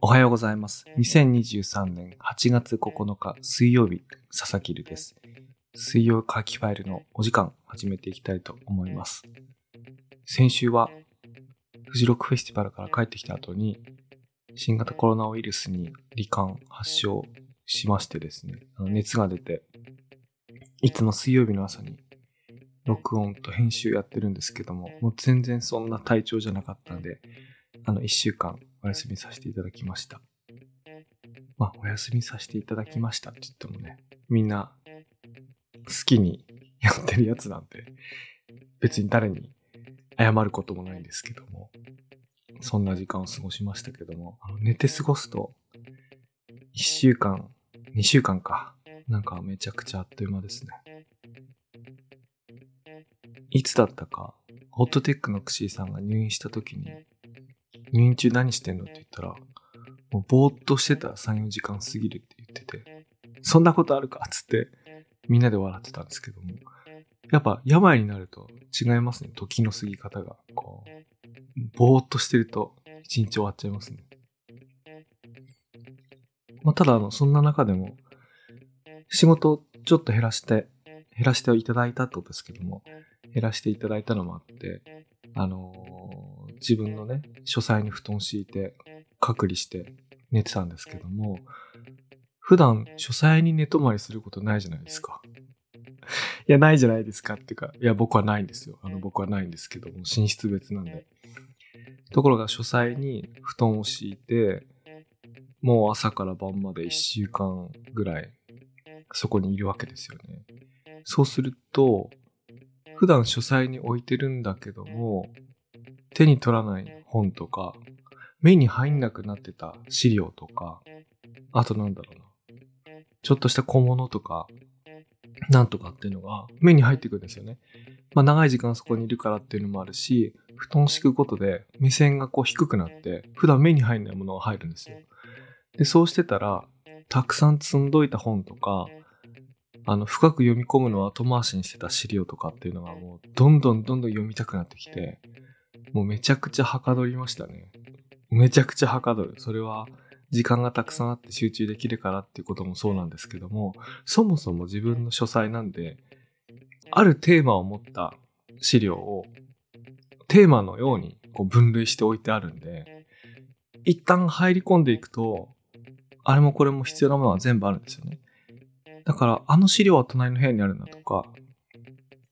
おはようございます。2023年8月9日水曜日、佐々木るです。水曜書きファイルのお時間始めていきたいと思います。先週はフジロックフェスティバルから帰ってきた後に新型コロナウイルスに罹患発症しましてですね、熱が出て、いつも水曜日の朝に録音と編集やってるんですけども、もう全然そんな体調じゃなかったんで、あの、一週間お休みさせていただきました。まあ、お休みさせていただきましたって言ってもね、みんな好きにやってるやつなんで、別に誰に謝ることもないんですけども、そんな時間を過ごしましたけども、あの寝て過ごすと、一週間、二週間か、なんかめちゃくちゃあっという間ですね。いつだったか、ホットテックのクシーさんが入院した時に、入院中何してんの？って言ったら、もうぼーっとしてたら3、4時間過ぎるって言ってて、そんなことあるか？っつって、みんなで笑ってたんですけども、やっぱ病になると違いますね、時の過ぎ方が。こう、ぼーっとしてると一日終わっちゃいますね。まあ、ただあの、そんな中でも、仕事ちょっと減らして、減らしていただいたってことですけども、減らしていただいたのもあって、あのー自分のね、書斎に布団敷いて、隔離して寝てたんですけども、普段書斎に寝泊まりすることないじゃないですか。いや、ないじゃないですかっていうか、いや、僕はないんですよ。あの、僕はないんですけども、寝室別なんで。ところが書斎に布団を敷いて、もう朝から晩まで1週間ぐらいそこにいるわけですよね。そうすると、普段書斎に置いてるんだけども、手に取らない本とか、目に入んなくなってた資料とか、あとなんだろうな。ちょっとした小物とか、なんとかっていうのが目に入ってくるんですよね。まあ長い時間そこにいるからっていうのもあるし、布団敷くことで目線がこう低くなって、普段目に入んないものが入るんですよ。で、そうしてたら、たくさん積んどいた本とか、あの、深く読み込むのを後回しにしてた資料とかっていうのがもう、どんどんどんどん読みたくなってきて、もうめちゃくちゃはかどりましたね。めちゃくちゃはかどる。それは、時間がたくさんあって集中できるからっていうこともそうなんですけども、そもそも自分の書斎なんで、あるテーマを持った資料を、テーマのようにこう分類しておいてあるんで、一旦入り込んでいくと、あれもこれも必要なものは全部あるんですよね。だから、あの資料は隣の部屋にあるなとか、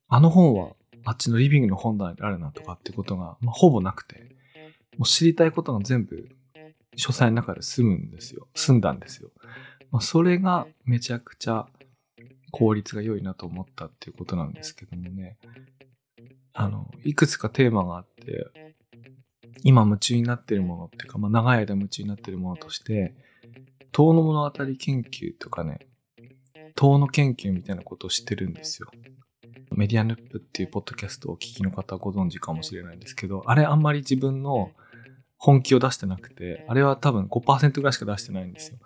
あの本はあっちのリビングの本棚にあるなとかってことが、まあ、ほぼなくて、もう知りたいことが全部書斎の中で済むんですよ。済んだんですよ。まあ、それがめちゃくちゃ効率が良いなと思ったっていうことなんですけどもね。あの、いくつかテーマがあって、今夢中になってるものっていうか、まあ、長い間夢中になってるものとして、遠の物語研究とかね、遠の研究みたいなことをしてるんですよ。メディアヌップっていうポッドキャストをお聞きの方はご存知かもしれないんですけど、あれあんまり自分の本気を出してなくて、あれは多分5%ぐらいしか出してないんですよ。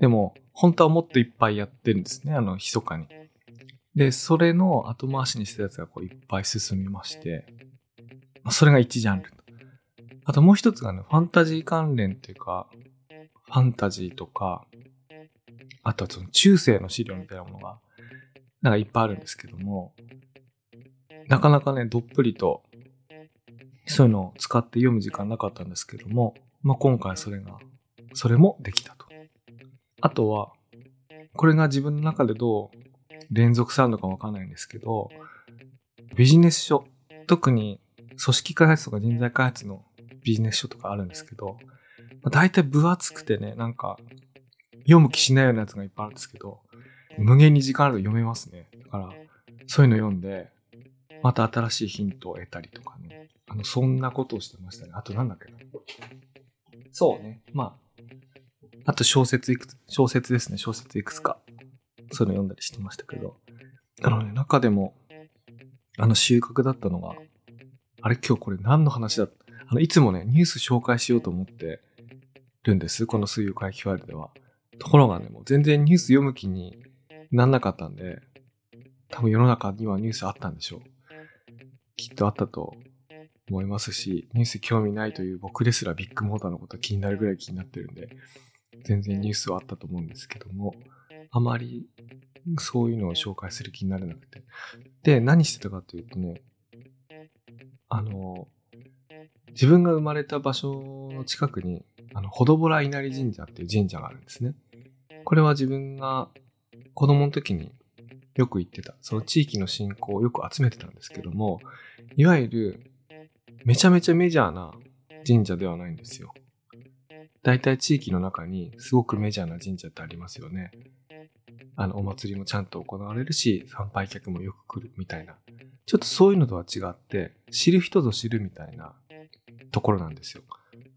でも、本当はもっといっぱいやってるんですね、あの、密かに。で、それの後回しにしたやつがこういっぱい進みまして、それが1ジャンル。あともう一つがね、ファンタジー関連っていうか、ファンタジーとか、あとはその中世の資料みたいなものが、なんかいっぱいあるんですけども、なかなかね、どっぷりと、そういうのを使って読む時間なかったんですけども、まあ、今回それが、それもできたと。あとは、これが自分の中でどう連続されるのかわかんないんですけど、ビジネス書、特に組織開発とか人材開発のビジネス書とかあるんですけど、まあ、大体分厚くてね、なんか、読む気しないようなやつがいっぱいあるんですけど、無限に時間あると読めますね。だから、そういうの読んで、また新しいヒントを得たりとかね。あの、そんなことをしてましたね。あとなんだっけな。そうね。まあ、あと小説いくつ、小説ですね。小説いくつか。そういうの読んだりしてましたけど。あのね、中でも、あの収穫だったのが、あれ今日これ何の話だった？あの、いつもね、ニュース紹介しようと思ってるんです。この水曜会期ファイルでは。ところがね、もう全然ニュース読む気になんなかったんで、多分世の中にはニュースあったんでしょう。きっとあったと思いますし、ニュース興味ないという僕ですらビッグモーターのこと気になるぐらい気になってるんで、全然ニュースはあったと思うんですけども、あまりそういうのを紹介する気になれなくて。で、何してたかというとね、あの、自分が生まれた場所の近くに、あの、ほどぼら稲荷神社っていう神社があるんですね。これは自分が子供の時によく行ってた、その地域の信仰をよく集めてたんですけども、いわゆるめちゃめちゃメジャーな神社ではないんですよ。大体地域の中にすごくメジャーな神社ってありますよね。あの、お祭りもちゃんと行われるし、参拝客もよく来るみたいな。ちょっとそういうのとは違って、知る人ぞ知るみたいなところなんですよ。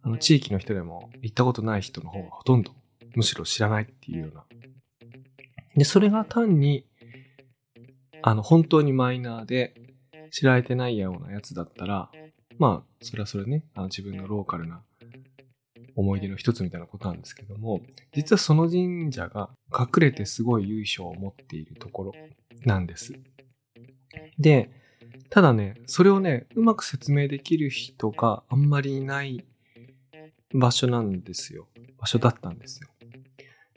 あの、地域の人でも行ったことない人の方がほとんど、むしろ知らないっていうような。で、それが単に、あの、本当にマイナーで知られてないようなやつだったら、まあ、それはそれね、あの自分のローカルな思い出の一つみたいなことなんですけども、実はその神社が隠れてすごい由緒を持っているところなんです。で、ただね、それをね、うまく説明できる人があんまりいない場所なんですよ。場所だったんですよ。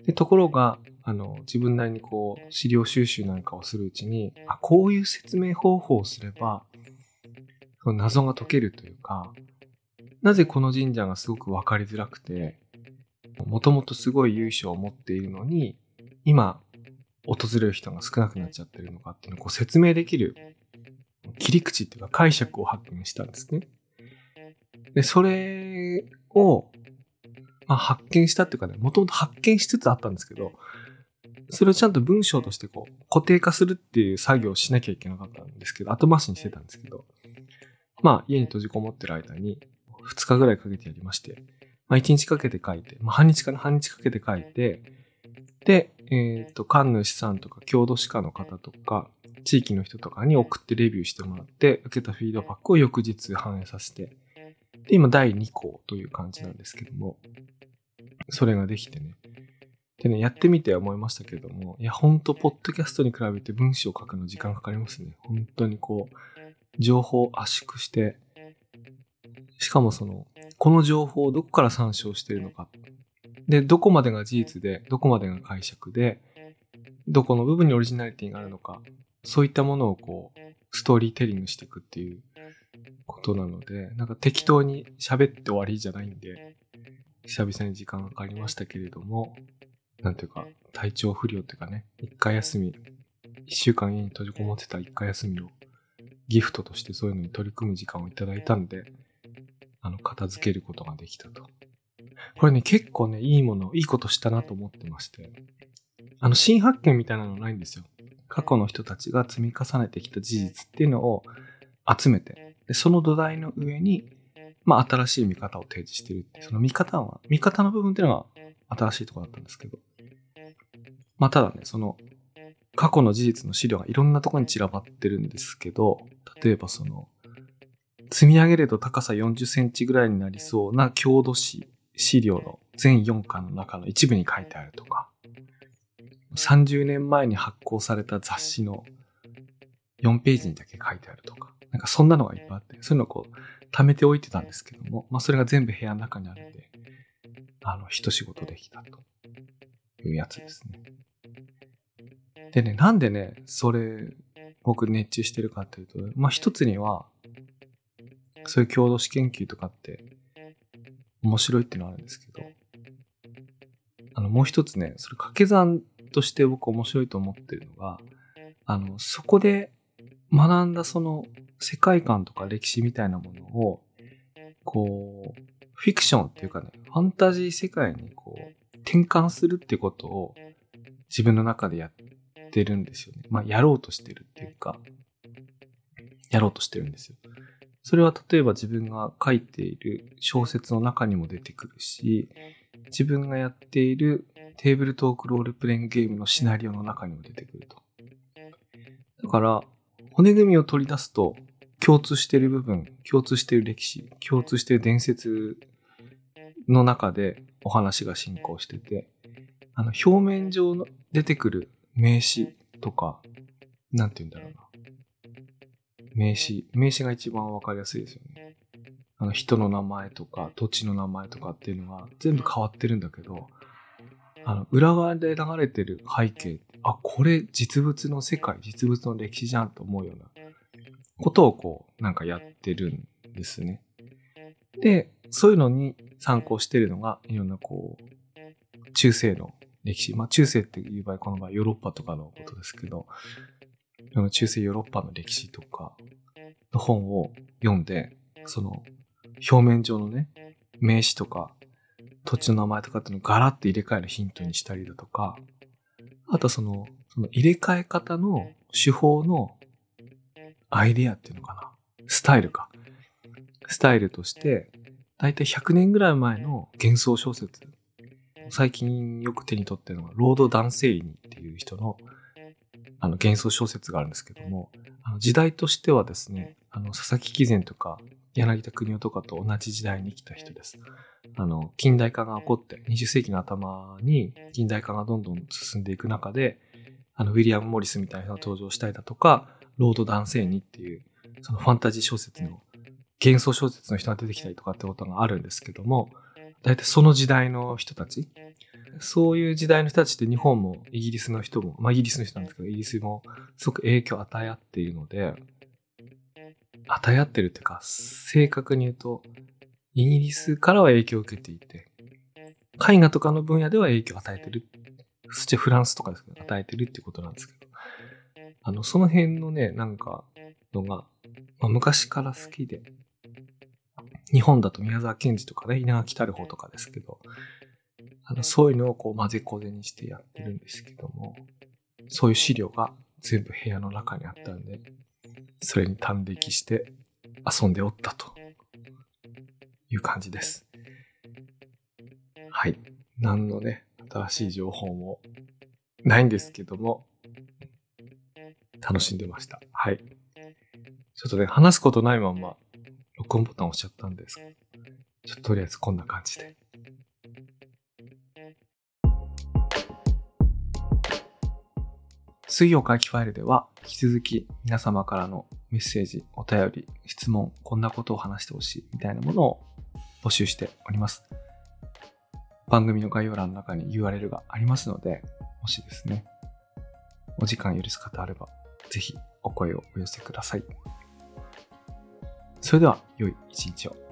で、ところが、あの、自分なりにこう、資料収集なんかをするうちに、あ、こういう説明方法をすれば、謎が解けるというか、なぜこの神社がすごくわかりづらくて、もともとすごい由緒を持っているのに、今、訪れる人が少なくなっちゃってるのかっていうのをこう説明できる切り口っていうか解釈を発見したんですね。で、それを、まあ、発見したっていうかね、もともと発見しつつあったんですけど、それをちゃんと文章としてこう固定化するっていう作業をしなきゃいけなかったんですけど、後回しにしてたんですけど、まあ家に閉じこもってる間に2日ぐらいかけてやりまして、まあ1日かけて書いて、まあ半日から半日かけて書いて、で、えっ、ー、と、神主さんとか郷土史家の方とか、地域の人とかに送ってレビューしてもらって、受けたフィードバックを翌日反映させて、今第2項という感じなんですけども、それができてね。でね、やってみて思いましたけども、いや、ほんと、ポッドキャストに比べて文章を書くの時間かかりますね。本当にこう、情報を圧縮して、しかもその、この情報をどこから参照しているのか。で、どこまでが事実で、どこまでが解釈で、どこの部分にオリジナリティがあるのか。そういったものをこう、ストーリーテリングしていくっていうことなので、なんか適当に喋って終わりじゃないんで、久々に時間がかかりましたけれども、なんていうか、体調不良っていうかね、一回休み、一週間家に閉じこもってた一回休みをギフトとしてそういうのに取り組む時間をいただいたんで、あの、片付けることができたと。これね、結構ね、いいもの、いいことしたなと思ってまして、あの、新発見みたいなのないんですよ。過去の人たちが積み重ねてきた事実っていうのを集めて、でその土台の上に、まあ、新しい見方を提示してるって、その見方は、見方の部分っていうのが新しいところだったんですけど、まあ、ただね、その、過去の事実の資料がいろんなとこに散らばってるんですけど、例えばその、積み上げると高さ40センチぐらいになりそうな郷土史資料の全4巻の中の一部に書いてあるとか、30年前に発行された雑誌の4ページにだけ書いてあるとか、なんかそんなのがいっぱいあって、そういうのをこう、貯めておいてたんですけども、まあそれが全部部屋の中にあるんで、あの、一仕事できたというやつですね。でね、なんでね、それ、僕熱中してるかっていうと、まあ一つには、そういう郷土史研究とかって面白いっていうのはあるんですけど、あの、もう一つね、それ掛け算として僕面白いと思ってるのが、あの、そこで学んだその世界観とか歴史みたいなものを、こう、フィクションっていうかね、ファンタジー世界にこう、転換するってことを自分の中でやってるんですよね。まあ、やろうとしてるっていうか、やろうとしてるんですよ。それは例えば自分が書いている小説の中にも出てくるし、自分がやっているテーブルトークロールプレイングゲームのシナリオの中にも出てくると。だから、骨組みを取り出すと、共通している部分、共通している歴史、共通している伝説の中でお話が進行してて、あの、表面上の出てくる名詞とかなんて言うんだろうな。名詞、名詞が一番わかりやすいですよね。あの人の名前とか土地の名前とかっていうのが全部変わってるんだけど、あの、裏側で流れてる背景、あ、これ実物の世界、実物の歴史じゃんと思うようなことをこう、なんかやってるんですね。で、そういうのに参考してるのが、いろんなこう、中世の歴史。まあ中世っていう場合、この場合ヨーロッパとかのことですけど、中世ヨーロッパの歴史とかの本を読んで、その表面上のね、名詞とか土地の名前とかっていうのをガラッと入れ替えるヒントにしたりだとか、あとその、その入れ替え方の手法のアイディアっていうのかな。スタイルか。スタイルとして、だいたい100年ぐらい前の幻想小説。最近よく手に取ってるのが、ロード・ダンセイニっていう人のあの幻想小説があるんですけども、あの時代としてはですね、あの佐々木貴善とか柳田国夫とかと同じ時代に生きた人です。あの、近代化が起こって、20世紀の頭に近代化がどんどん進んでいく中で、あの、ウィリアム・モリスみたいな人が登場したりだとか、ロード・ダンセイニっていう、そのファンタジー小説の、幻想小説の人が出てきたりとかってことがあるんですけども、大体その時代の人たち、そういう時代の人たちって日本もイギリスの人も、まあイギリスの人なんですけど、イギリスもすごく影響を与え合っているので、与え合ってるっていうか、正確に言うと、イギリスからは影響を受けていて、絵画とかの分野では影響を与えてる。そしてフランスとかですけど、与えてるってことなんですけど、あの、その辺のね、なんか、のが、まあ、昔から好きで、日本だと宮沢賢治とかね、稲垣太郎とかですけど、あの、そういうのをこう混ぜこぜにしてやってるんですけども、そういう資料が全部部屋の中にあったんで、それに端的して遊んでおったという感じです。はい。何のね、新しい情報もないんですけども、楽しんでました。はい。ちょっとね、話すことないまま、録音ボタン押しちゃったんです、ちょっととりあえずこんな感じで。水曜回帰ファイルでは、引き続き皆様からのメッセージ、お便り、質問、こんなことを話してほしいみたいなものを募集しております。番組の概要欄の中に URL がありますので、もしですね、お時間許す方あれば、ぜひお声をお寄せください。それでは、良い一日を。